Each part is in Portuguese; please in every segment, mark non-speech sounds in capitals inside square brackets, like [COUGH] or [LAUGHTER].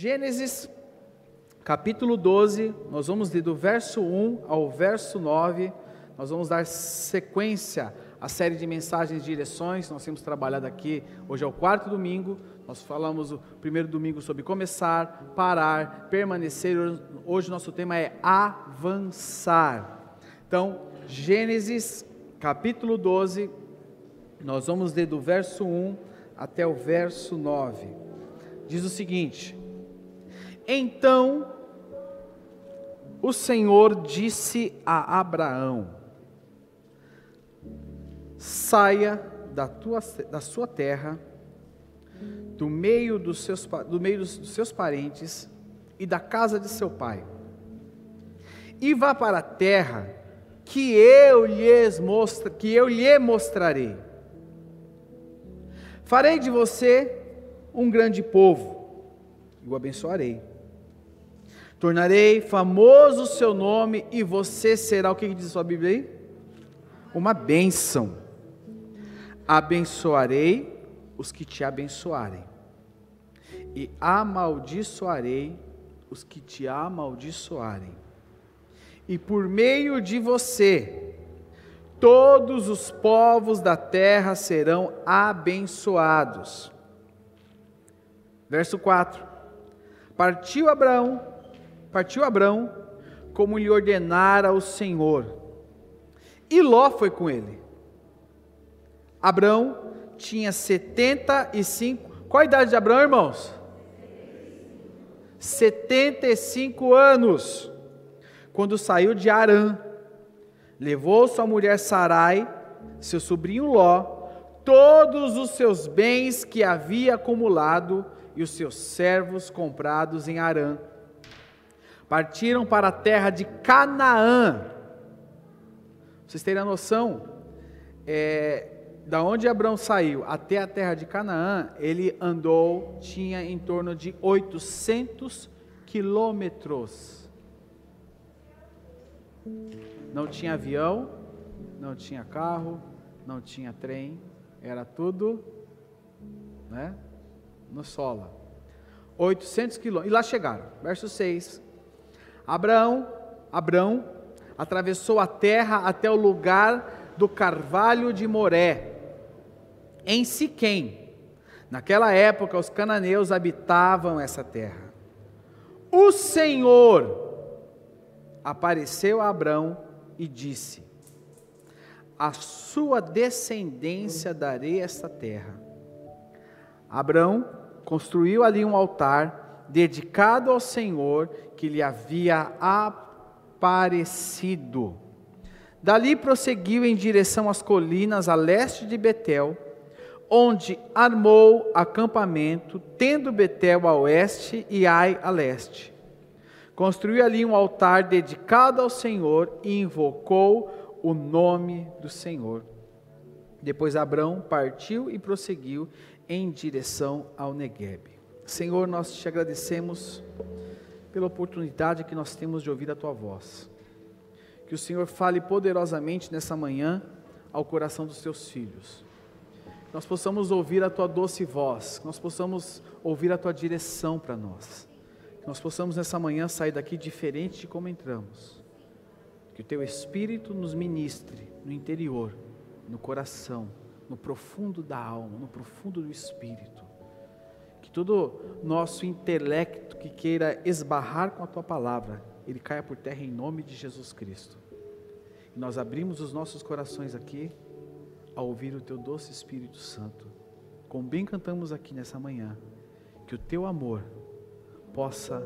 Gênesis capítulo 12, nós vamos ler do verso 1 ao verso 9, nós vamos dar sequência à série de mensagens e direções, nós temos trabalhado aqui, hoje é o quarto domingo, nós falamos o primeiro domingo sobre começar, parar, permanecer, hoje nosso tema é avançar. Então, Gênesis capítulo 12, nós vamos ler do verso 1 até o verso 9. Diz o seguinte: então o Senhor disse a Abraão: Saia da, tua, da sua terra, do meio, dos seus, do meio dos, seus parentes e da casa de seu pai, e vá para a terra que eu lhes mostra, que eu lhe mostrarei. Farei de você um grande povo e o abençoarei Tornarei famoso o seu nome e você será o que diz a sua Bíblia aí? Uma bênção. Abençoarei os que te abençoarem, e amaldiçoarei os que te amaldiçoarem. E por meio de você, todos os povos da terra serão abençoados. Verso 4: Partiu Abraão Partiu Abrão, como lhe ordenara o Senhor. E Ló foi com ele. Abrão tinha 75. Qual a idade de Abrão, irmãos? 75 anos. Quando saiu de Arã, levou sua mulher Sarai, seu sobrinho Ló, todos os seus bens que havia acumulado e os seus servos comprados em Arã partiram para a terra de Canaã. Vocês terem a noção, é, da onde Abraão saiu até a terra de Canaã, ele andou, tinha em torno de 800 quilômetros. Não tinha avião, não tinha carro, não tinha trem, era tudo, né, no solo. 800 quilômetros, e lá chegaram, verso 6, Abraão, Abraão atravessou a terra até o lugar do carvalho de Moré, em Siquém. Naquela época, os cananeus habitavam essa terra. O Senhor apareceu a Abraão e disse: A sua descendência darei esta terra. Abraão construiu ali um altar dedicado ao Senhor que lhe havia aparecido. Dali prosseguiu em direção às colinas a leste de Betel, onde armou acampamento, tendo Betel a oeste e Ai a leste. Construiu ali um altar dedicado ao Senhor e invocou o nome do Senhor. Depois Abrão partiu e prosseguiu em direção ao Neguebe. Senhor, nós te agradecemos pela oportunidade que nós temos de ouvir a tua voz. Que o Senhor fale poderosamente nessa manhã ao coração dos teus filhos. Que nós possamos ouvir a tua doce voz, que nós possamos ouvir a tua direção para nós. Que nós possamos nessa manhã sair daqui diferente de como entramos. Que o teu Espírito nos ministre no interior, no coração, no profundo da alma, no profundo do espírito que todo nosso intelecto que queira esbarrar com a tua palavra, ele caia por terra em nome de Jesus Cristo. E nós abrimos os nossos corações aqui a ouvir o teu doce Espírito Santo. Como bem cantamos aqui nessa manhã, que o teu amor possa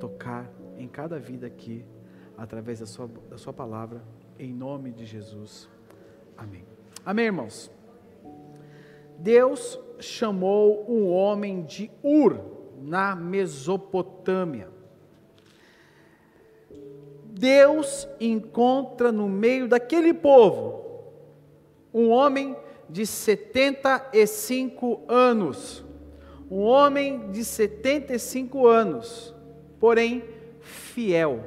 tocar em cada vida aqui, através da sua, da sua palavra, em nome de Jesus. Amém. Amém, irmãos. Deus chamou um homem de Ur, na Mesopotâmia. Deus encontra no meio daquele povo um homem de 75 anos. Um homem de 75 anos, porém fiel.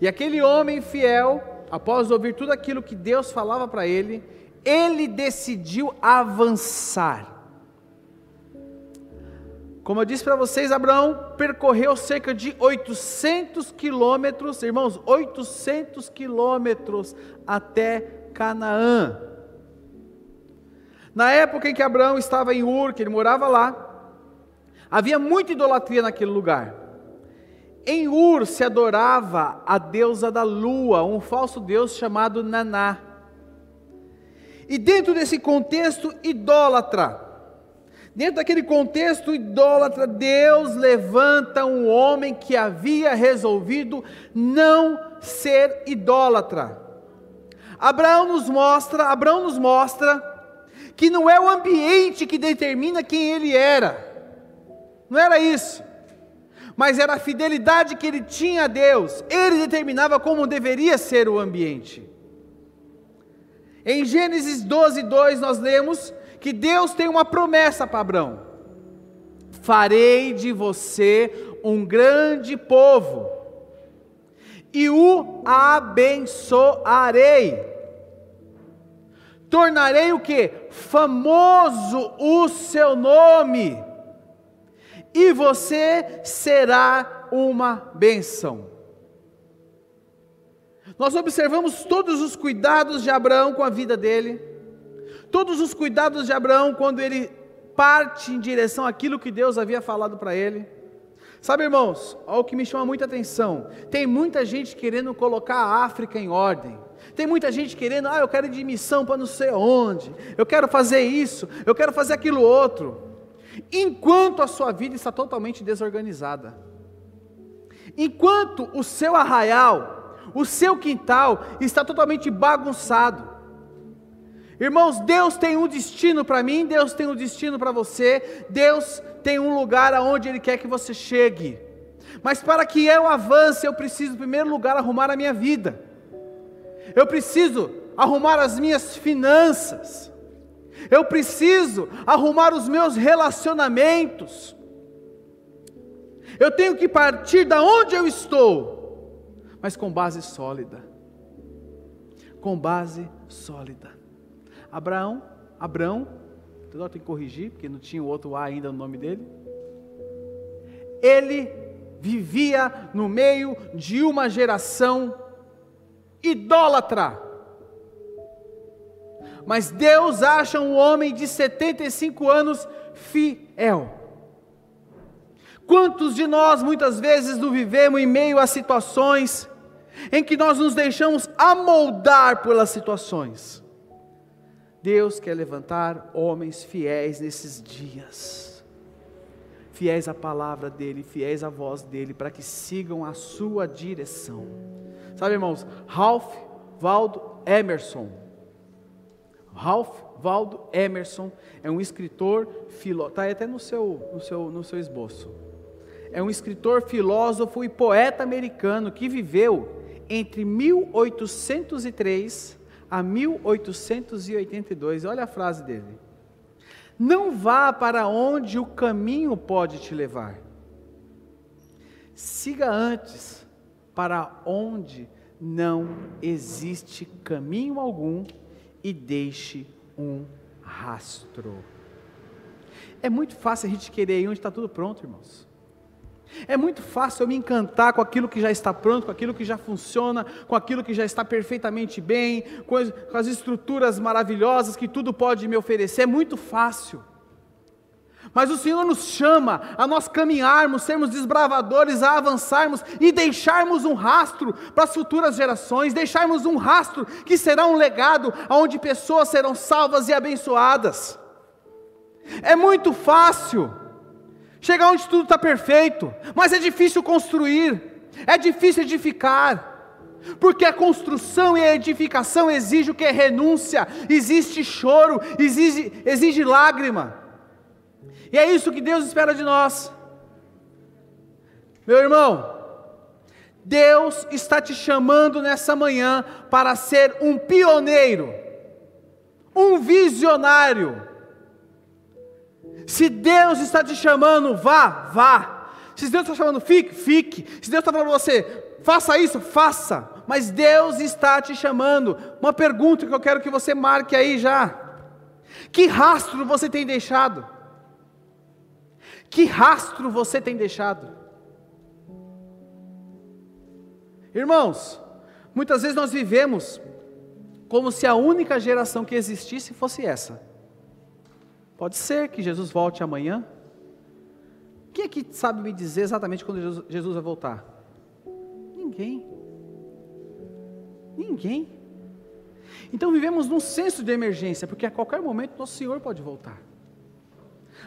E aquele homem fiel, após ouvir tudo aquilo que Deus falava para ele, ele decidiu avançar. Como eu disse para vocês, Abraão percorreu cerca de 800 quilômetros, irmãos, 800 quilômetros até Canaã. Na época em que Abraão estava em Ur, que ele morava lá, havia muita idolatria naquele lugar. Em Ur se adorava a deusa da lua, um falso deus chamado Naná. E dentro desse contexto idólatra, dentro daquele contexto idólatra, Deus levanta um homem que havia resolvido não ser idólatra. Abraão nos mostra, Abraão nos mostra que não é o ambiente que determina quem ele era. Não era isso. Mas era a fidelidade que ele tinha a Deus. Ele determinava como deveria ser o ambiente. Em Gênesis 12, 2, nós lemos que Deus tem uma promessa para Abraão: Farei de você um grande povo, e o abençoarei. Tornarei o que? Famoso o seu nome, e você será uma bênção. Nós observamos todos os cuidados de Abraão com a vida dele, todos os cuidados de Abraão quando ele parte em direção àquilo que Deus havia falado para ele. Sabe, irmãos, olha o que me chama muita atenção: tem muita gente querendo colocar a África em ordem. Tem muita gente querendo, ah, eu quero ir de missão para não sei onde, eu quero fazer isso, eu quero fazer aquilo outro, enquanto a sua vida está totalmente desorganizada, enquanto o seu arraial, o seu quintal está totalmente bagunçado. Irmãos, Deus tem um destino para mim, Deus tem um destino para você, Deus tem um lugar aonde Ele quer que você chegue. Mas para que eu avance, eu preciso, em primeiro lugar, arrumar a minha vida. Eu preciso arrumar as minhas finanças. Eu preciso arrumar os meus relacionamentos. Eu tenho que partir da onde eu estou mas com base sólida. Com base sólida. Abraão, Abraão, tem que corrigir, porque não tinha o outro A ainda no nome dele. Ele vivia no meio de uma geração idólatra. Mas Deus acha um homem de 75 anos fiel. Quantos de nós muitas vezes não vivemos em meio a situações em que nós nos deixamos amoldar pelas situações. Deus quer levantar homens fiéis nesses dias, fiéis à palavra dEle, fiéis à voz dEle, para que sigam a sua direção. Sabe, irmãos, Ralph Waldo Emerson, Ralph Waldo Emerson é um escritor, está até no seu, no, seu, no seu esboço. É um escritor, filósofo e poeta americano que viveu entre 1803 a 1882. Olha a frase dele. Não vá para onde o caminho pode te levar. Siga antes para onde não existe caminho algum e deixe um rastro. É muito fácil a gente querer ir onde está tudo pronto, irmãos. É muito fácil eu me encantar com aquilo que já está pronto, com aquilo que já funciona, com aquilo que já está perfeitamente bem, com as, estruturas maravilhosas que tudo pode me oferecer. É muito fácil. Mas o Senhor nos chama a nós caminharmos, sermos desbravadores, a avançarmos e deixarmos um rastro para as futuras gerações, deixarmos um rastro que será um legado onde pessoas serão salvas e abençoadas. É muito fácil chegar onde tudo está perfeito, mas é difícil construir, é difícil edificar. Porque a construção e a edificação exige o que? Renúncia, existe choro, exige, exige lágrima. E é isso que Deus espera de nós. Meu irmão, Deus está te chamando nessa manhã para ser um pioneiro, um visionário, se Deus está te chamando, vá, vá. Se Deus está chamando, fique, fique. Se Deus está falando para você, faça isso, faça. Mas Deus está te chamando. Uma pergunta que eu quero que você marque aí já: Que rastro você tem deixado? Que rastro você tem deixado? Irmãos, muitas vezes nós vivemos como se a única geração que existisse fosse essa. Pode ser que Jesus volte amanhã. Quem é que sabe me dizer exatamente quando Jesus vai voltar? Ninguém. Ninguém. Então vivemos num senso de emergência, porque a qualquer momento nosso Senhor pode voltar.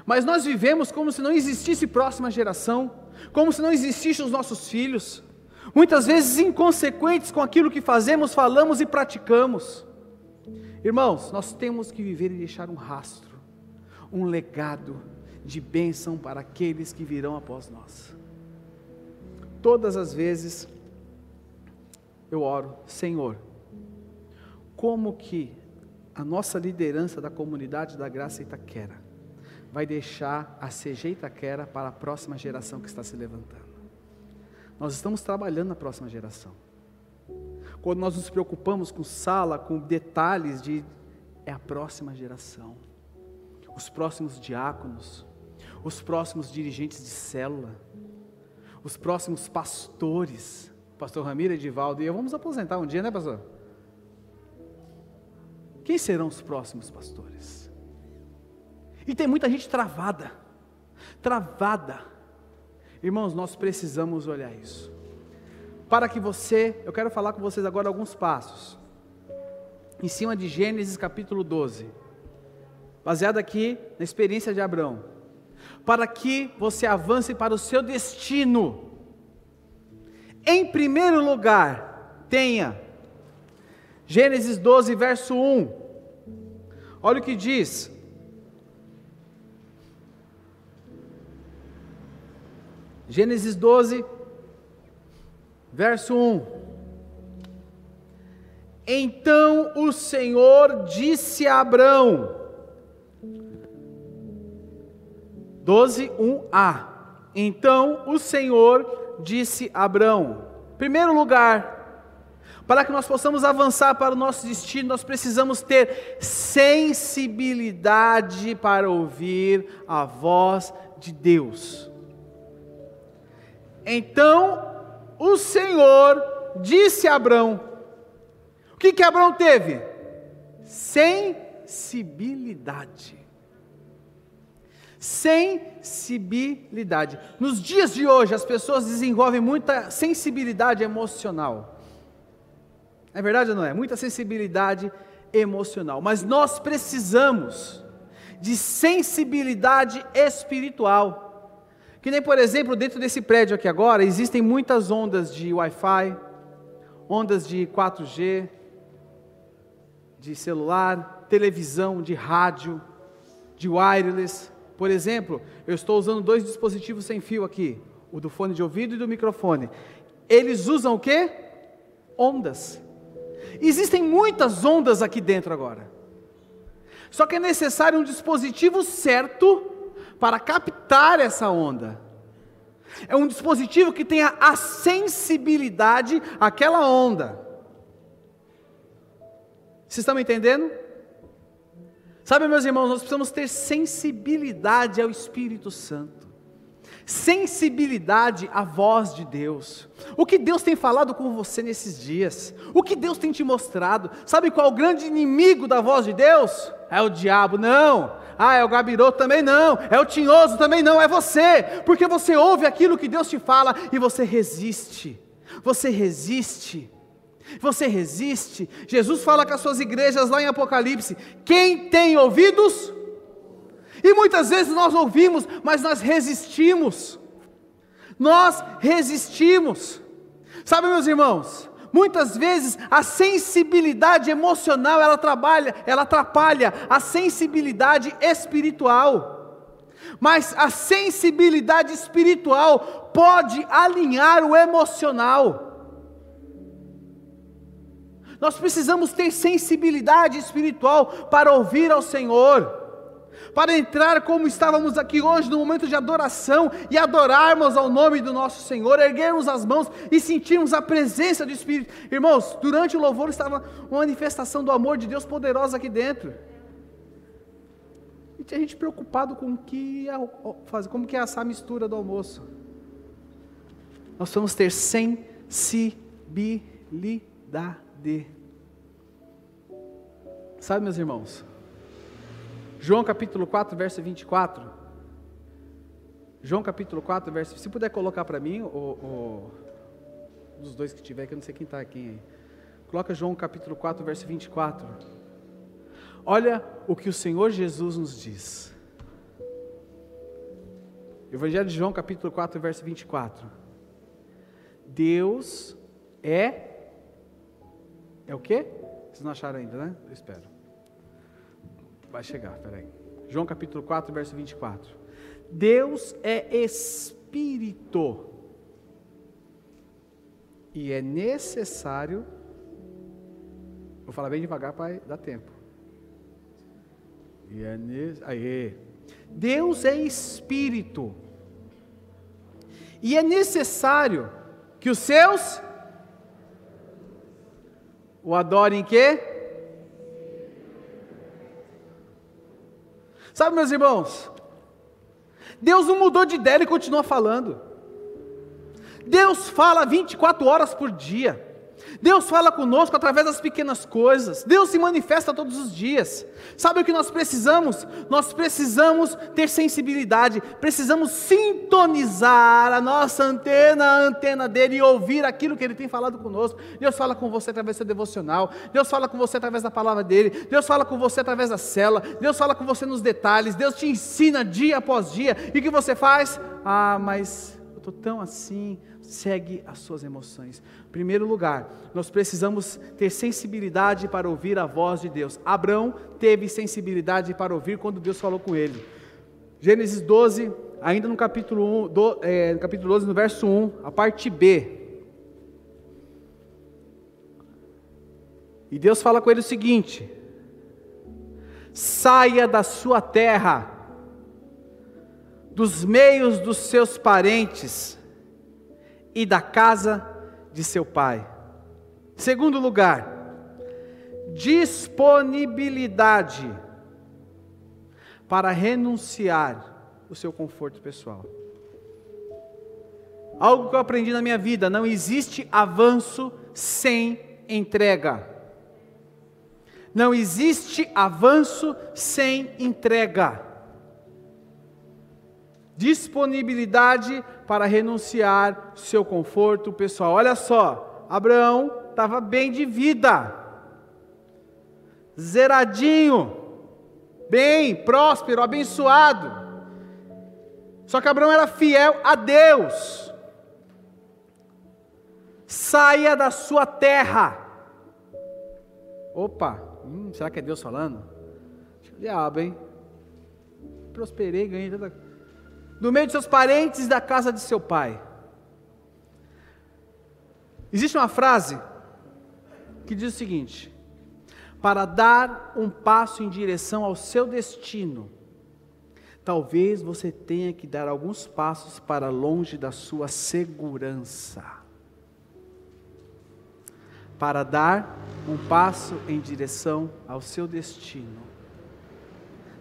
Mas nós vivemos como se não existisse próxima geração, como se não existissem os nossos filhos, muitas vezes inconsequentes com aquilo que fazemos, falamos e praticamos. Irmãos, nós temos que viver e deixar um rastro, um legado de bênção para aqueles que virão após nós. Todas as vezes eu oro, Senhor, como que a nossa liderança da comunidade da Graça Itaquera vai deixar a CG Itaquera para a próxima geração que está se levantando. Nós estamos trabalhando na próxima geração. Quando nós nos preocupamos com sala, com detalhes de é a próxima geração. Os próximos diáconos, os próximos dirigentes de célula, os próximos pastores, pastor Ramiro Edivaldo e eu vamos aposentar um dia, né, pastor? Quem serão os próximos pastores? E tem muita gente travada, travada. Irmãos, nós precisamos olhar isso. Para que você, eu quero falar com vocês agora alguns passos. Em cima de Gênesis capítulo 12. Baseado aqui na experiência de Abraão. Para que você avance para o seu destino. Em primeiro lugar, tenha Gênesis 12, verso 1. Olha o que diz. Gênesis 12, verso 1. Então o Senhor disse a Abrão, 12, 1a. Então o Senhor disse a Abrão: primeiro lugar, para que nós possamos avançar para o nosso destino, nós precisamos ter sensibilidade para ouvir a voz de Deus. Então o Senhor disse a Abrão: O que que Abrão teve? Sensibilidade. Sensibilidade. Nos dias de hoje, as pessoas desenvolvem muita sensibilidade emocional. É verdade ou não é? Muita sensibilidade emocional. Mas nós precisamos de sensibilidade espiritual. Que nem, por exemplo, dentro desse prédio aqui agora, existem muitas ondas de Wi-Fi, ondas de 4G, de celular, televisão, de rádio, de wireless. Por exemplo, eu estou usando dois dispositivos sem fio aqui, o do fone de ouvido e do microfone. Eles usam o quê? Ondas. Existem muitas ondas aqui dentro agora. Só que é necessário um dispositivo certo para captar essa onda. É um dispositivo que tenha a sensibilidade àquela onda. Vocês estão me entendendo? Sabe, meus irmãos, nós precisamos ter sensibilidade ao Espírito Santo sensibilidade à voz de Deus. O que Deus tem falado com você nesses dias? O que Deus tem te mostrado? Sabe qual é o grande inimigo da voz de Deus? É o diabo, não. Ah, é o gabiroto também não. É o tinhoso também não. É você. Porque você ouve aquilo que Deus te fala e você resiste. Você resiste. Você resiste. Jesus fala com as suas igrejas lá em Apocalipse: quem tem ouvidos, e muitas vezes nós ouvimos, mas nós resistimos. Nós resistimos. Sabe, meus irmãos, muitas vezes a sensibilidade emocional ela trabalha, ela atrapalha a sensibilidade espiritual. Mas a sensibilidade espiritual pode alinhar o emocional. Nós precisamos ter sensibilidade espiritual para ouvir ao Senhor para entrar como estávamos aqui hoje, no momento de adoração, e adorarmos ao nome do nosso Senhor, erguermos as mãos e sentirmos a presença do Espírito. Irmãos, durante o louvor estava uma manifestação do amor de Deus poderosa aqui dentro. E tinha gente preocupado com o que ia fazer, como que ia assar a mistura do almoço. Nós vamos ter sensibilidade. Sabe, meus irmãos? João capítulo 4, verso 24. João capítulo 4, verso. Se puder colocar para mim, o, o, dos dois que tiver, que eu não sei quem está aqui. Aí. Coloca João capítulo 4, verso 24. Olha o que o Senhor Jesus nos diz. Evangelho de João, capítulo 4, verso 24. Deus é. É o quê? Vocês não acharam ainda, né? Eu espero. Vai chegar, peraí. João capítulo 4, verso 24. Deus é espírito. E é necessário. Vou falar bem devagar para dar tempo. E é nesse, aí. Deus é espírito. E é necessário que os seus o adorem em quê? Sabe, meus irmãos? Deus não mudou de ideia e continua falando. Deus fala 24 horas por dia. Deus fala conosco através das pequenas coisas. Deus se manifesta todos os dias. Sabe o que nós precisamos? Nós precisamos ter sensibilidade, precisamos sintonizar a nossa antena, a antena dele e ouvir aquilo que ele tem falado conosco. Deus fala com você através do seu devocional. Deus fala com você através da palavra dele. Deus fala com você através da cela. Deus fala com você nos detalhes. Deus te ensina dia após dia. E o que você faz? Ah, mas estou tão assim segue as suas emoções. Em primeiro lugar, nós precisamos ter sensibilidade para ouvir a voz de Deus. Abraão teve sensibilidade para ouvir quando Deus falou com ele. Gênesis 12, ainda no capítulo, 1, do, é, no capítulo 12, no verso 1, a parte B. E Deus fala com ele o seguinte: saia da sua terra, dos meios dos seus parentes, e da casa de seu pai. Segundo lugar, disponibilidade para renunciar o seu conforto pessoal. Algo que eu aprendi na minha vida: não existe avanço sem entrega. Não existe avanço sem entrega. Disponibilidade para renunciar seu conforto pessoal. Olha só, Abraão estava bem de vida, zeradinho, bem, próspero, abençoado. Só que Abraão era fiel a Deus. Saia da sua terra. Opa, hum, será que é Deus falando? Diabo, hein? Prosperei, ganhei tanta no meio de seus parentes da casa de seu pai. Existe uma frase que diz o seguinte: para dar um passo em direção ao seu destino, talvez você tenha que dar alguns passos para longe da sua segurança. Para dar um passo em direção ao seu destino,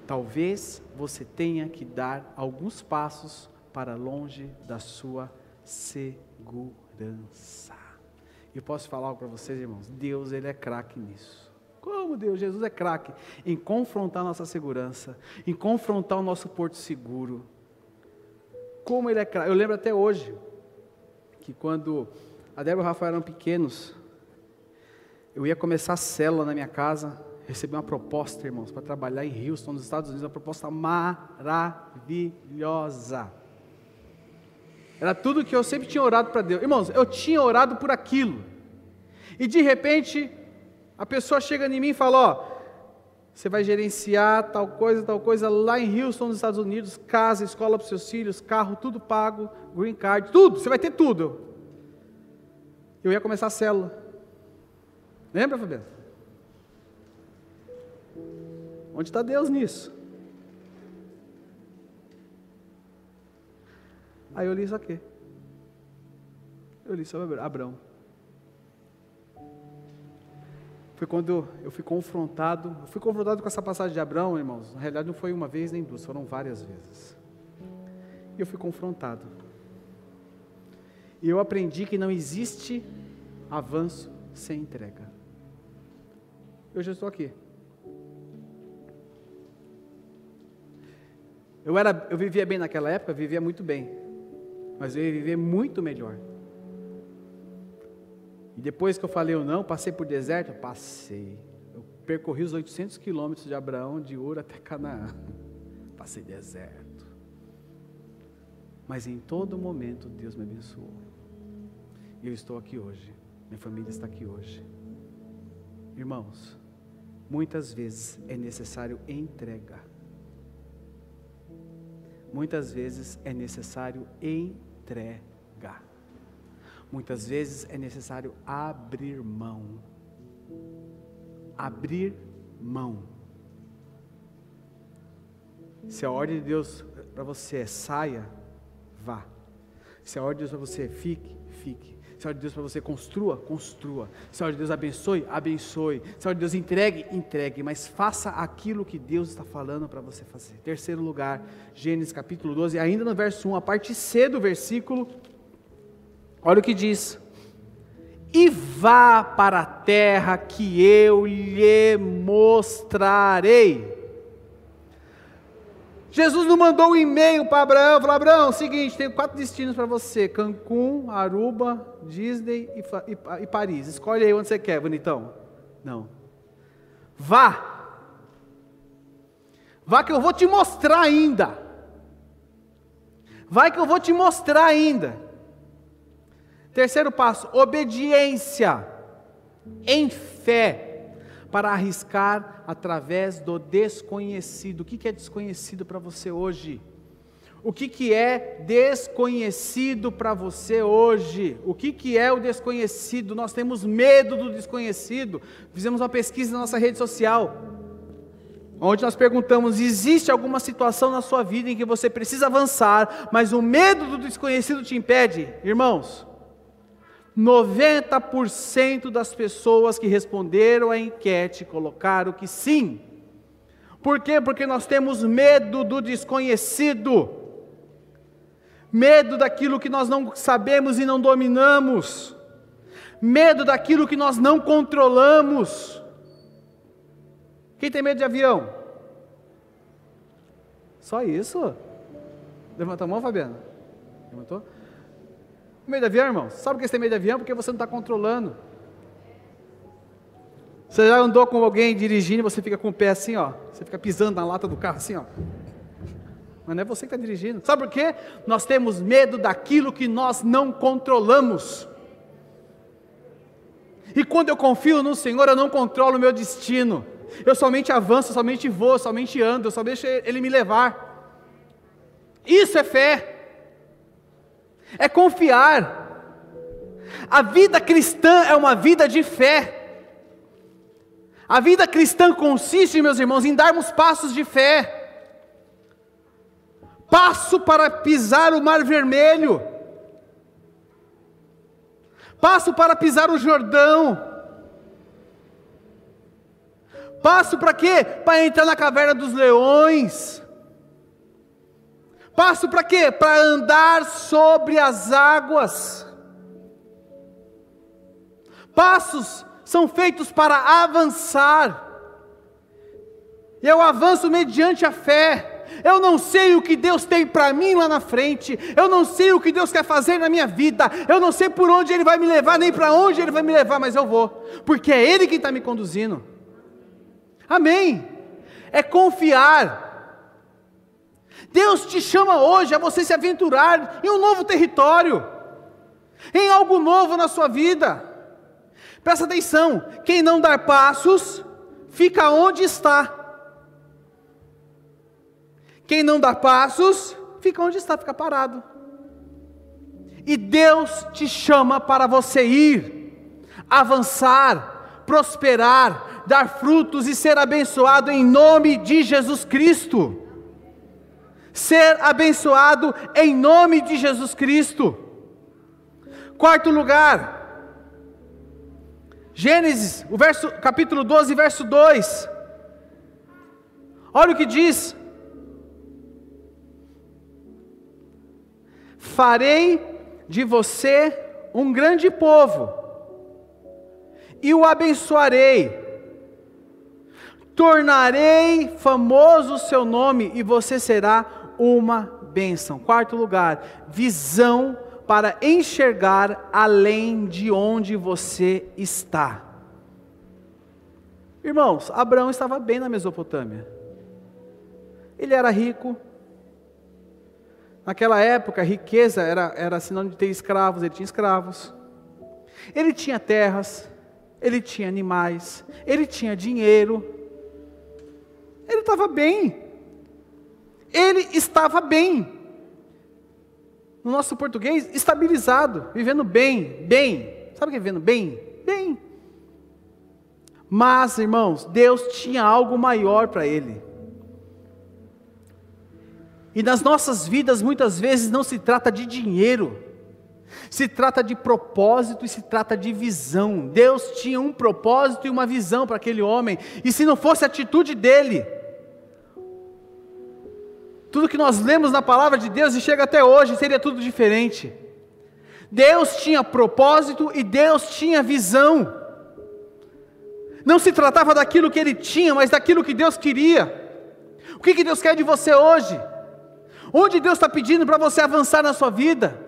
talvez você tenha que dar alguns passos para longe da sua segurança. Eu posso falar para vocês, irmãos? Deus, Ele é craque nisso. Como Deus? Jesus é craque em confrontar nossa segurança, em confrontar o nosso porto seguro. Como Ele é craque. Eu lembro até hoje que quando a Débora e o Rafael eram pequenos, eu ia começar a célula na minha casa, recebi uma proposta, irmãos, para trabalhar em Houston, nos Estados Unidos, uma proposta maravilhosa. Era tudo que eu sempre tinha orado para Deus. Irmãos, eu tinha orado por aquilo. E de repente, a pessoa chega em mim e fala: Ó, você vai gerenciar tal coisa, tal coisa lá em Houston, nos Estados Unidos, casa, escola para seus filhos, carro, tudo pago, green card, tudo, você vai ter tudo. Eu ia começar a célula. Lembra, Fabiano? Onde está Deus nisso? Aí eu li isso aqui. Eu li sobre Abraão. foi quando eu fui confrontado, eu fui confrontado com essa passagem de Abraão, irmãos. Na realidade não foi uma vez nem duas, foram várias vezes. E eu fui confrontado. E eu aprendi que não existe avanço sem entrega. Eu já estou aqui. Eu, era, eu vivia bem naquela época, vivia muito bem. Mas eu ia viver muito melhor. E depois que eu falei ou não, passei por deserto? Passei. Eu percorri os 800 quilômetros de Abraão, de Ur até Canaã. [LAUGHS] Passei deserto. Mas em todo momento Deus me abençoou. E eu estou aqui hoje. Minha família está aqui hoje. Irmãos, muitas vezes é necessário entrega. Muitas vezes é necessário entregar. Muitas vezes é necessário abrir mão. Abrir mão. Se a ordem de Deus para você é saia, vá. Se a ordem de Deus para você é fique, fique. Se a ordem de Deus para você construa, construa. Se a ordem de Deus abençoe, abençoe. Se a ordem de Deus entregue, entregue. Mas faça aquilo que Deus está falando para você fazer. Terceiro lugar, Gênesis capítulo 12, ainda no verso 1, a parte C do versículo Olha o que diz: E vá para a terra que eu lhe mostrarei. Jesus não mandou um e-mail para Abraão, falou: Abraão, seguinte, tenho quatro destinos para você: Cancún, Aruba, Disney e, e, e Paris. Escolhe aí onde você quer, bonitão. Não. Vá. Vá que eu vou te mostrar ainda. Vai que eu vou te mostrar ainda. Terceiro passo, obediência em fé, para arriscar através do desconhecido. O que é desconhecido para você hoje? O que, que é desconhecido para você hoje? O que, que é o desconhecido? Nós temos medo do desconhecido. Fizemos uma pesquisa na nossa rede social, onde nós perguntamos: existe alguma situação na sua vida em que você precisa avançar, mas o medo do desconhecido te impede? Irmãos, 90% das pessoas que responderam à enquete colocaram que sim. Por quê? Porque nós temos medo do desconhecido, medo daquilo que nós não sabemos e não dominamos, medo daquilo que nós não controlamos. Quem tem medo de avião? Só isso? Levanta a mão, Fabiana. Levantou? Meio de avião, irmão? Sabe o que é ter medo de avião? Porque você não está controlando. Você já andou com alguém dirigindo e você fica com o pé assim, ó. Você fica pisando na lata do carro assim, ó. Mas não é você que está dirigindo. Sabe por quê? Nós temos medo daquilo que nós não controlamos. E quando eu confio no Senhor, eu não controlo o meu destino. Eu somente avanço, somente vou, somente ando, eu só deixo Ele me levar. Isso é fé é confiar. A vida cristã é uma vida de fé. A vida cristã consiste, meus irmãos, em darmos passos de fé. Passo para pisar o mar vermelho. Passo para pisar o Jordão. Passo para quê? Para entrar na caverna dos leões. Passo para quê? Para andar sobre as águas. Passos são feitos para avançar. Eu avanço mediante a fé. Eu não sei o que Deus tem para mim lá na frente. Eu não sei o que Deus quer fazer na minha vida. Eu não sei por onde Ele vai me levar, nem para onde Ele vai me levar, mas eu vou, porque é Ele quem está me conduzindo. Amém. É confiar Deus te chama hoje a você se aventurar em um novo território, em algo novo na sua vida. Presta atenção: quem não dar passos, fica onde está. Quem não dá passos, fica onde está, fica parado. E Deus te chama para você ir, avançar, prosperar, dar frutos e ser abençoado em nome de Jesus Cristo ser abençoado em nome de Jesus Cristo. Quarto lugar, Gênesis, o verso, capítulo 12, verso 2. Olha o que diz: Farei de você um grande povo, e o abençoarei, tornarei famoso o seu nome, e você será uma bênção. Quarto lugar, visão para enxergar além de onde você está. Irmãos, Abraão estava bem na Mesopotâmia. Ele era rico. Naquela época, riqueza era, era sinônimo de ter escravos, ele tinha escravos. Ele tinha terras, ele tinha animais, ele tinha dinheiro. Ele estava bem. Ele estava bem no nosso português, estabilizado, vivendo bem, bem. Sabe o que é vivendo bem? Bem. Mas, irmãos, Deus tinha algo maior para ele. E nas nossas vidas, muitas vezes, não se trata de dinheiro, se trata de propósito e se trata de visão. Deus tinha um propósito e uma visão para aquele homem, e se não fosse a atitude dele, tudo que nós lemos na palavra de Deus e chega até hoje seria tudo diferente. Deus tinha propósito e Deus tinha visão. Não se tratava daquilo que ele tinha, mas daquilo que Deus queria. O que, que Deus quer de você hoje? Onde Deus está pedindo para você avançar na sua vida?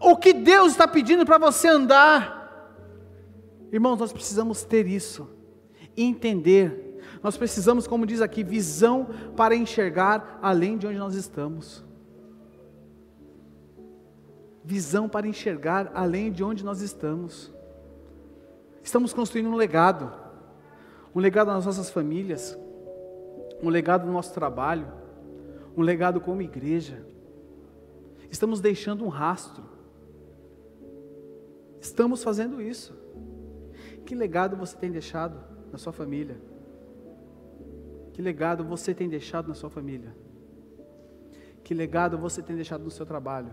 O que Deus está pedindo para você andar? Irmãos, nós precisamos ter isso, entender nós precisamos, como diz aqui, visão para enxergar além de onde nós estamos. Visão para enxergar além de onde nós estamos. Estamos construindo um legado, um legado nas nossas famílias, um legado no nosso trabalho, um legado como igreja. Estamos deixando um rastro. Estamos fazendo isso. Que legado você tem deixado na sua família? Que legado você tem deixado na sua família? Que legado você tem deixado no seu trabalho?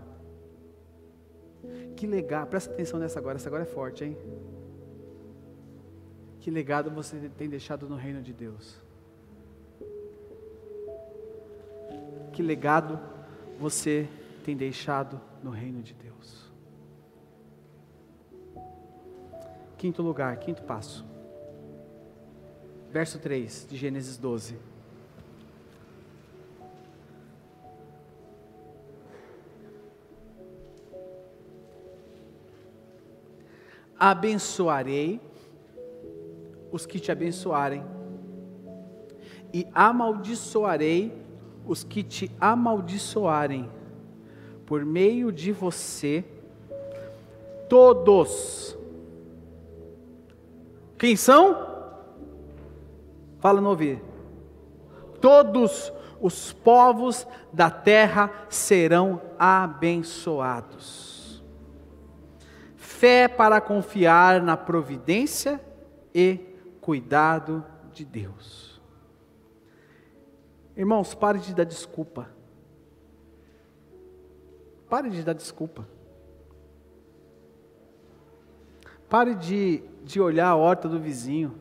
Que legado, presta atenção nessa agora, essa agora é forte, hein? Que legado você tem deixado no reino de Deus? Que legado você tem deixado no reino de Deus? Quinto lugar, quinto passo verso 3 de Gênesis 12. Abençoarei os que te abençoarem, e amaldiçoarei os que te amaldiçoarem, por meio de você, todos. Quem são? Fala ouvir. Todos os povos da terra serão abençoados. Fé para confiar na providência e cuidado de Deus. Irmãos, pare de dar desculpa. Pare de dar desculpa. Pare de, de olhar a horta do vizinho.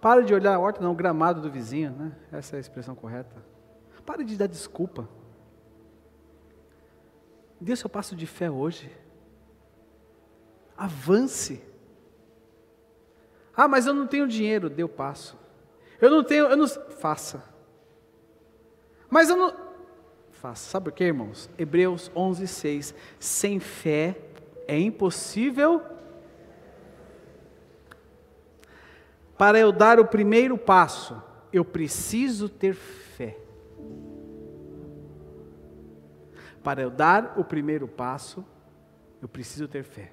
Pare de olhar a horta, não, o gramado do vizinho, né? Essa é a expressão correta. Pare de dar desculpa. Dê seu passo de fé hoje. Avance. Ah, mas eu não tenho dinheiro, dê o passo. Eu não tenho, eu não. Faça. Mas eu não. Faça. Sabe por quê, irmãos? Hebreus 11, 6. Sem fé é impossível Para eu dar o primeiro passo, eu preciso ter fé. Para eu dar o primeiro passo, eu preciso ter fé.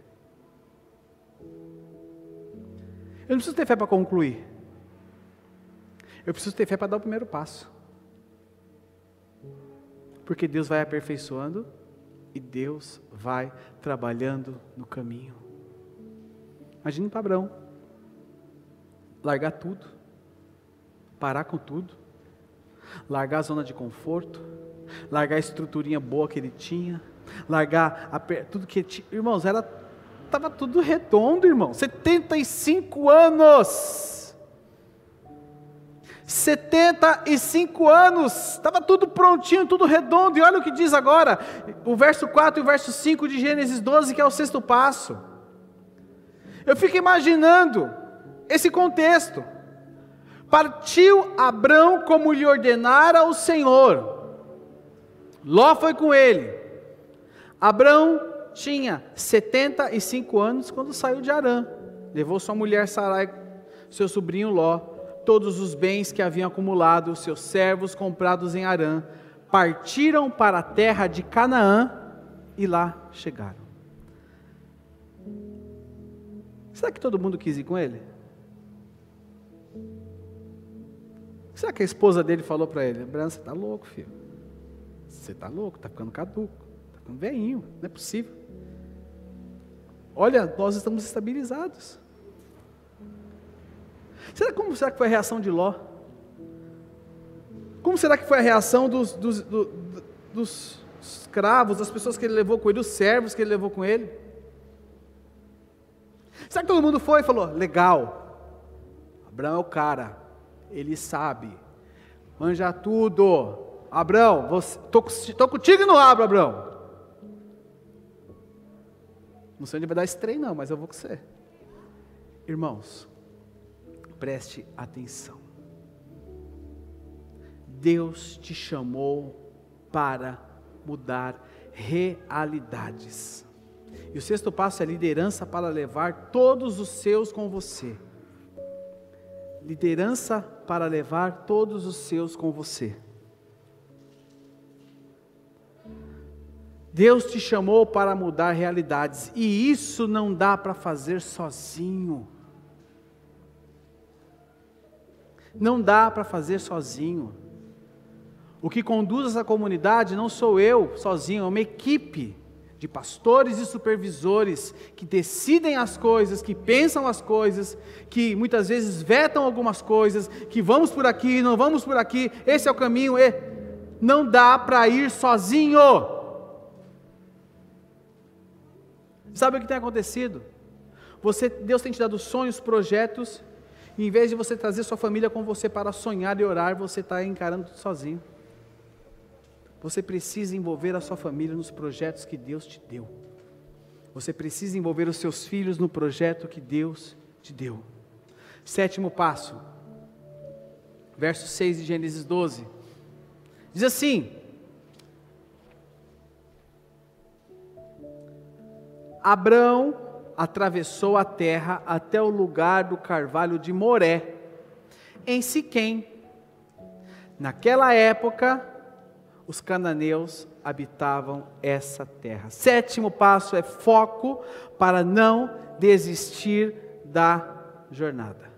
Eu não preciso ter fé para concluir. Eu preciso ter fé para dar o primeiro passo. Porque Deus vai aperfeiçoando e Deus vai trabalhando no caminho. Imagine para Abraão largar tudo, parar com tudo, largar a zona de conforto, largar a estruturinha boa que ele tinha, largar a, tudo que ele tinha. Irmãos, era estava tudo redondo, irmão. 75 anos. 75 anos, estava tudo prontinho, tudo redondo, e olha o que diz agora, o verso 4 e o verso 5 de Gênesis 12, que é o sexto passo. Eu fico imaginando esse contexto. Partiu Abrão como lhe ordenara o Senhor. Ló foi com ele. Abrão tinha 75 anos quando saiu de Arã. Levou sua mulher Sarai, seu sobrinho Ló, todos os bens que haviam acumulado, seus servos comprados em Arã, partiram para a terra de Canaã e lá chegaram. Será que todo mundo quis ir com ele? Será que a esposa dele falou para ele: Bran, você está louco, filho? Você está louco, está ficando caduco, está ficando veinho, não é possível. Olha, nós estamos estabilizados. Será como será que foi a reação de Ló? Como será que foi a reação dos, dos, dos, dos escravos, das pessoas que ele levou com ele, dos servos que ele levou com ele? Será que todo mundo foi e falou: legal, Abraão é o cara, ele sabe, manja tudo. Abraão, estou contigo e não abro, Abraão. Não sei onde vai dar esse trem, não, mas eu vou com você. Irmãos, preste atenção. Deus te chamou para mudar realidades. E o sexto passo é liderança para levar todos os seus com você. Liderança para levar todos os seus com você. Deus te chamou para mudar realidades, e isso não dá para fazer sozinho. Não dá para fazer sozinho. O que conduz essa comunidade não sou eu sozinho, é uma equipe de pastores e supervisores que decidem as coisas, que pensam as coisas, que muitas vezes vetam algumas coisas, que vamos por aqui, não vamos por aqui, esse é o caminho, e não dá para ir sozinho. Sabe o que tem acontecido? Você, Deus tem te dado sonhos, projetos, e em vez de você trazer sua família com você para sonhar e orar, você está encarando tudo sozinho. Você precisa envolver a sua família nos projetos que Deus te deu. Você precisa envolver os seus filhos no projeto que Deus te deu. Sétimo passo, verso 6 de Gênesis 12. Diz assim: Abraão atravessou a terra até o lugar do carvalho de Moré, em Siquém. Naquela época, os cananeus habitavam essa terra. Sétimo passo é foco para não desistir da jornada.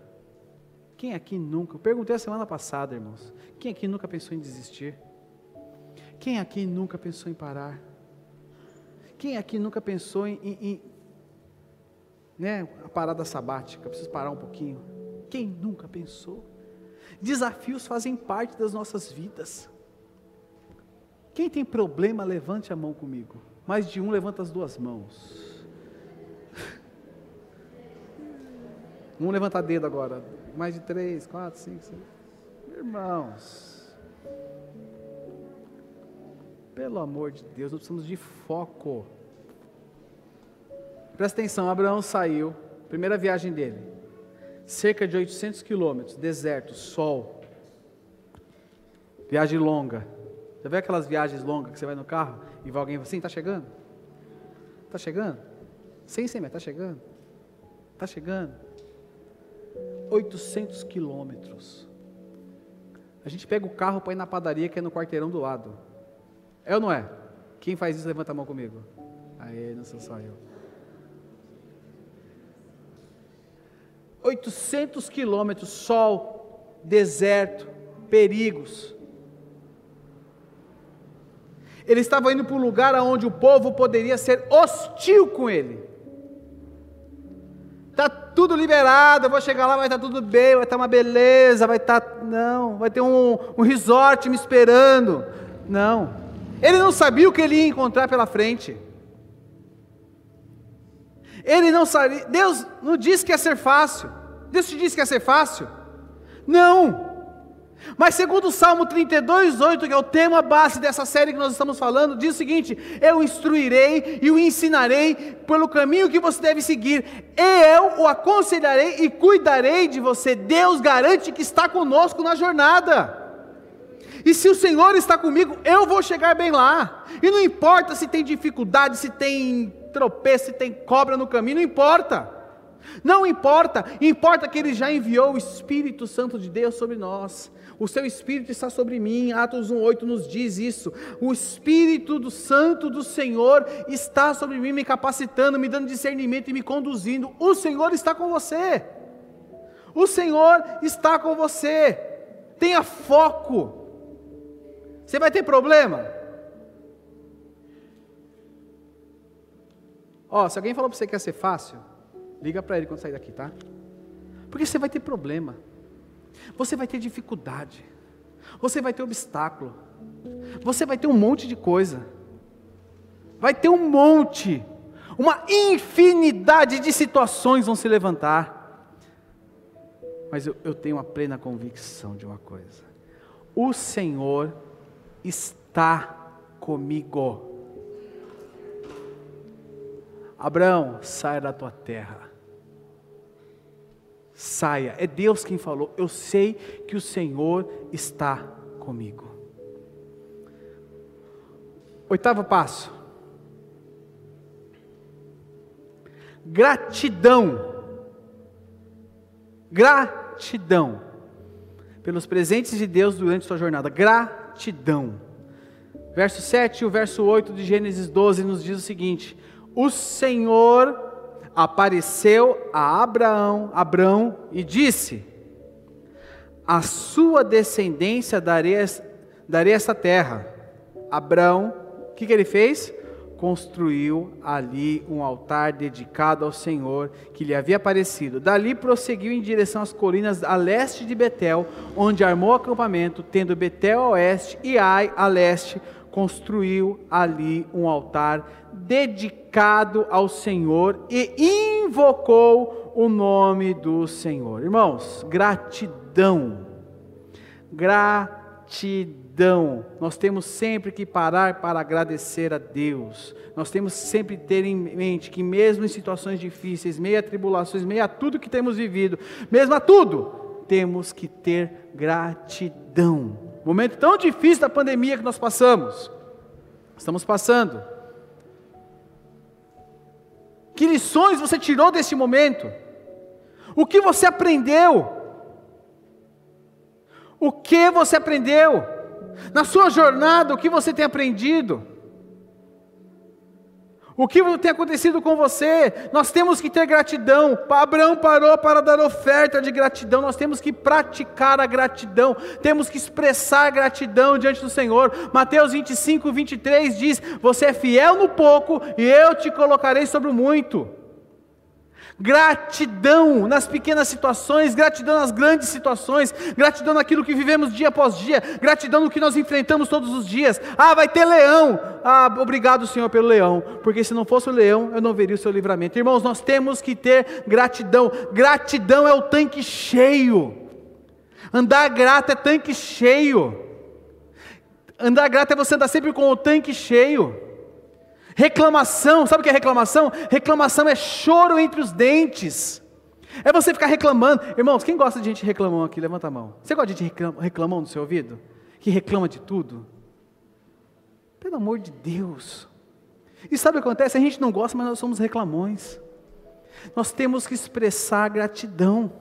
Quem aqui nunca, eu perguntei a semana passada, irmãos, quem aqui nunca pensou em desistir? Quem aqui nunca pensou em parar? Quem aqui nunca pensou em, em, em né, a parada sabática, preciso parar um pouquinho? Quem nunca pensou? Desafios fazem parte das nossas vidas. Quem tem problema, levante a mão comigo. Mais de um, levanta as duas mãos. Um levanta dedo agora. Mais de três, quatro, cinco, seis. Irmãos. Pelo amor de Deus, nós precisamos de foco. Presta atenção, Abraão saiu, primeira viagem dele, cerca de 800 quilômetros, deserto, sol, viagem longa. Já vê aquelas viagens longas que você vai no carro e vai alguém assim, está chegando? Está chegando? Sim, mas está chegando? Está chegando? 800 quilômetros. A gente pega o carro para ir na padaria que é no quarteirão do lado. É ou não é? Quem faz isso, levanta a mão comigo. Aí, não sou só eu. 800 quilômetros, sol, deserto, perigos. Ele estava indo para um lugar onde o povo poderia ser hostil com ele. Está tudo liberado, eu vou chegar lá, vai estar tá tudo bem, vai estar tá uma beleza, vai estar. Tá, não, vai ter um, um resort me esperando. Não. Ele não sabia o que ele ia encontrar pela frente. Ele não sabe. Deus não disse que ia ser fácil. Deus te disse que ia ser fácil? Não. Mas segundo o Salmo 32, 8, que é o tema base dessa série que nós estamos falando, diz o seguinte: Eu instruirei e o ensinarei pelo caminho que você deve seguir, eu o aconselharei e cuidarei de você. Deus garante que está conosco na jornada. E se o Senhor está comigo, eu vou chegar bem lá. E não importa se tem dificuldade, se tem tropeço, se tem cobra no caminho, não importa. Não importa, importa que Ele já enviou o Espírito Santo de Deus sobre nós. O seu Espírito está sobre mim, Atos 1,8 nos diz isso. O Espírito do Santo do Senhor está sobre mim, me capacitando, me dando discernimento e me conduzindo. O Senhor está com você. O Senhor está com você. Tenha foco. Você vai ter problema? Ó, se alguém falou para você que ia ser fácil, liga para ele quando sair daqui, tá? Porque você vai ter problema. Você vai ter dificuldade. Você vai ter obstáculo. Você vai ter um monte de coisa. Vai ter um monte. Uma infinidade de situações vão se levantar. Mas eu, eu tenho uma plena convicção de uma coisa: o Senhor está comigo. Abraão, saia da tua terra. Saia. É Deus quem falou. Eu sei que o Senhor está comigo. Oitavo passo. Gratidão. Gratidão pelos presentes de Deus durante sua jornada. Gratidão. Verso 7 e o verso 8 de Gênesis 12 nos diz o seguinte: O Senhor apareceu a Abraão, Abraão e disse: A sua descendência darei, darei esta terra. Abraão, o que, que ele fez? Construiu ali um altar dedicado ao Senhor que lhe havia aparecido. Dali prosseguiu em direção às colinas a leste de Betel, onde armou acampamento, tendo Betel a oeste e Ai a leste, construiu ali um altar dedicado ao Senhor e invocou o nome do Senhor. Irmãos, gratidão. Gratidão. Nós temos sempre que parar para agradecer a Deus. Nós temos sempre ter em mente que mesmo em situações difíceis, meia tribulações, meia tudo que temos vivido, mesmo a tudo, temos que ter gratidão momento tão difícil da pandemia que nós passamos, estamos passando. Que lições você tirou desse momento? O que você aprendeu? O que você aprendeu? Na sua jornada, o que você tem aprendido? O que tem acontecido com você? Nós temos que ter gratidão. Abraão parou para dar oferta de gratidão. Nós temos que praticar a gratidão. Temos que expressar gratidão diante do Senhor. Mateus 25, 23 diz: Você é fiel no pouco e eu te colocarei sobre o muito. Gratidão nas pequenas situações, gratidão nas grandes situações, gratidão naquilo que vivemos dia após dia, gratidão no que nós enfrentamos todos os dias. Ah, vai ter leão. Ah, obrigado, Senhor, pelo leão, porque se não fosse o leão, eu não veria o seu livramento. Irmãos, nós temos que ter gratidão. Gratidão é o tanque cheio. Andar grato é tanque cheio. Andar grato é você andar sempre com o tanque cheio. Reclamação, sabe o que é reclamação? Reclamação é choro entre os dentes. É você ficar reclamando. Irmãos, quem gosta de gente reclamando aqui? Levanta a mão. Você gosta de gente reclamando no seu ouvido? Que reclama de tudo? Pelo amor de Deus. E sabe o que acontece? A gente não gosta, mas nós somos reclamões. Nós temos que expressar gratidão.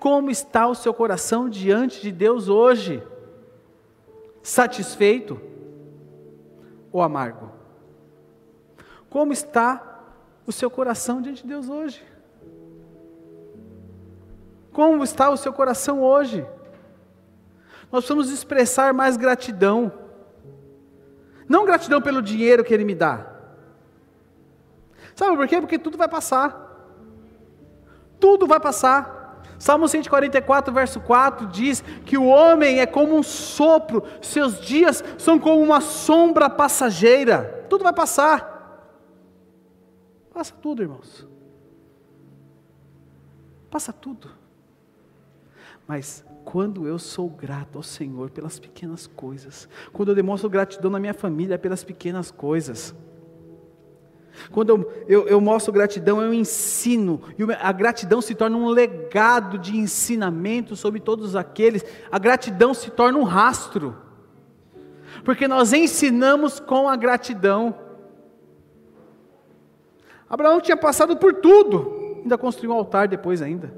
Como está o seu coração diante de Deus hoje? Satisfeito ou amargo? Como está o seu coração diante de Deus hoje? Como está o seu coração hoje? Nós precisamos expressar mais gratidão. Não gratidão pelo dinheiro que Ele me dá. Sabe por quê? Porque tudo vai passar. Tudo vai passar. Salmo 144, verso 4 diz que o homem é como um sopro, seus dias são como uma sombra passageira. Tudo vai passar. Passa tudo, irmãos. Passa tudo. Mas quando eu sou grato ao Senhor pelas pequenas coisas, quando eu demonstro gratidão na minha família pelas pequenas coisas, quando eu, eu, eu, mostro gratidão, eu ensino, e a gratidão se torna um legado de ensinamento sobre todos aqueles, a gratidão se torna um rastro, porque nós ensinamos com a gratidão. Abraão tinha passado por tudo, ainda construiu um altar depois ainda.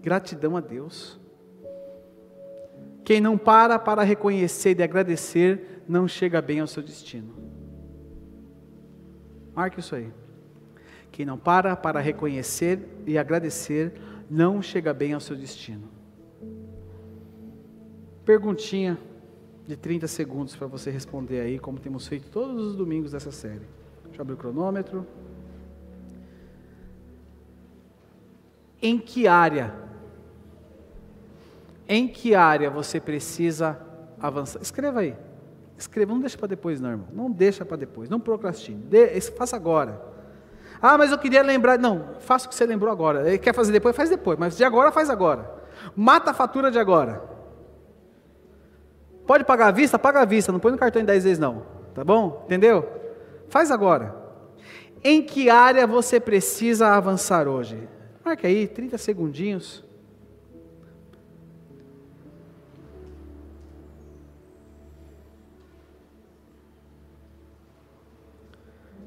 Gratidão a Deus. Quem não para para reconhecer e agradecer, não chega bem ao seu destino. Marque isso aí. Quem não para para reconhecer e agradecer, não chega bem ao seu destino. Perguntinha de 30 segundos para você responder aí, como temos feito todos os domingos dessa série. Deixa eu abrir o cronômetro. Em que área? Em que área você precisa avançar? Escreva aí. Escreva, não deixa para depois, não, irmão. Não deixa para depois. Não procrastine. De, faça agora. Ah, mas eu queria lembrar. Não, faça o que você lembrou agora. Ele quer fazer depois, faz depois. Mas de agora, faz agora. Mata a fatura de agora. Pode pagar à vista? Paga à vista. Não põe no cartão em 10 vezes, não. Tá bom? Entendeu? Faz agora. Em que área você precisa avançar hoje? Marca aí, 30 segundinhos.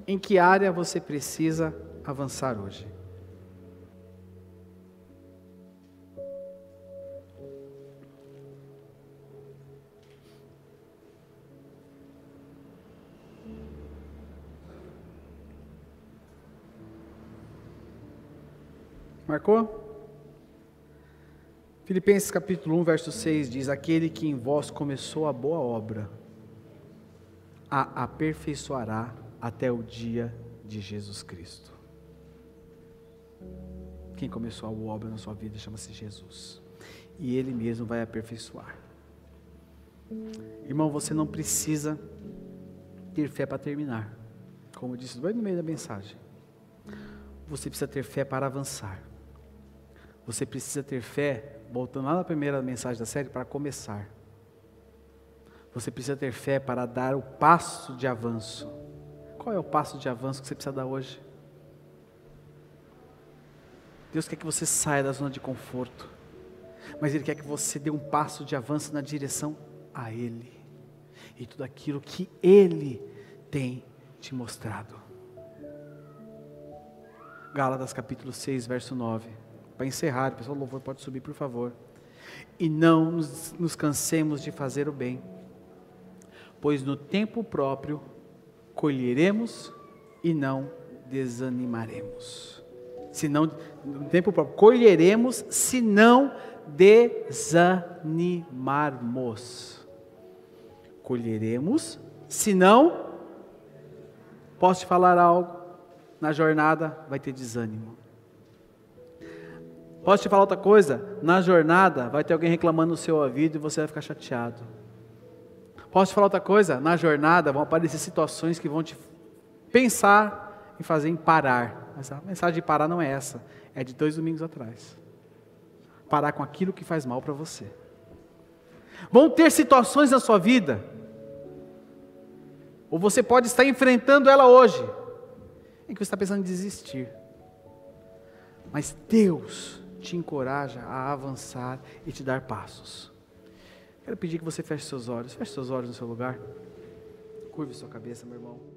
Em que área você precisa avançar hoje? Marcou? Filipenses capítulo 1, verso 6 diz: Aquele que em vós começou a boa obra, a aperfeiçoará até o dia de Jesus Cristo. Quem começou a obra na sua vida chama-se Jesus. E Ele mesmo vai aperfeiçoar. Irmão, você não precisa ter fé para terminar. Como eu disse bem no meio da mensagem. Você precisa ter fé para avançar. Você precisa ter fé, voltando lá na primeira mensagem da série, para começar. Você precisa ter fé para dar o passo de avanço. Qual é o passo de avanço que você precisa dar hoje? Deus quer que você saia da zona de conforto, mas Ele quer que você dê um passo de avanço na direção a Ele e tudo aquilo que Ele tem te mostrado. Gálatas capítulo 6, verso 9. Para encerrar, o pessoal louvor pode subir, por favor. E não nos, nos cansemos de fazer o bem, pois no tempo próprio colheremos e não desanimaremos. Se não, no tempo próprio, colheremos se não desanimarmos. Colheremos se não, posso te falar algo, na jornada vai ter desânimo. Posso te falar outra coisa? Na jornada vai ter alguém reclamando no seu ouvido e você vai ficar chateado. Posso te falar outra coisa? Na jornada vão aparecer situações que vão te pensar em fazer em parar. Mas a mensagem de parar não é essa, é de dois domingos atrás. Parar com aquilo que faz mal para você. Vão ter situações na sua vida, ou você pode estar enfrentando ela hoje, em que você está pensando em desistir. Mas Deus te encoraja a avançar e te dar passos. Quero pedir que você feche seus olhos. Feche seus olhos no seu lugar. Curve sua cabeça, meu irmão.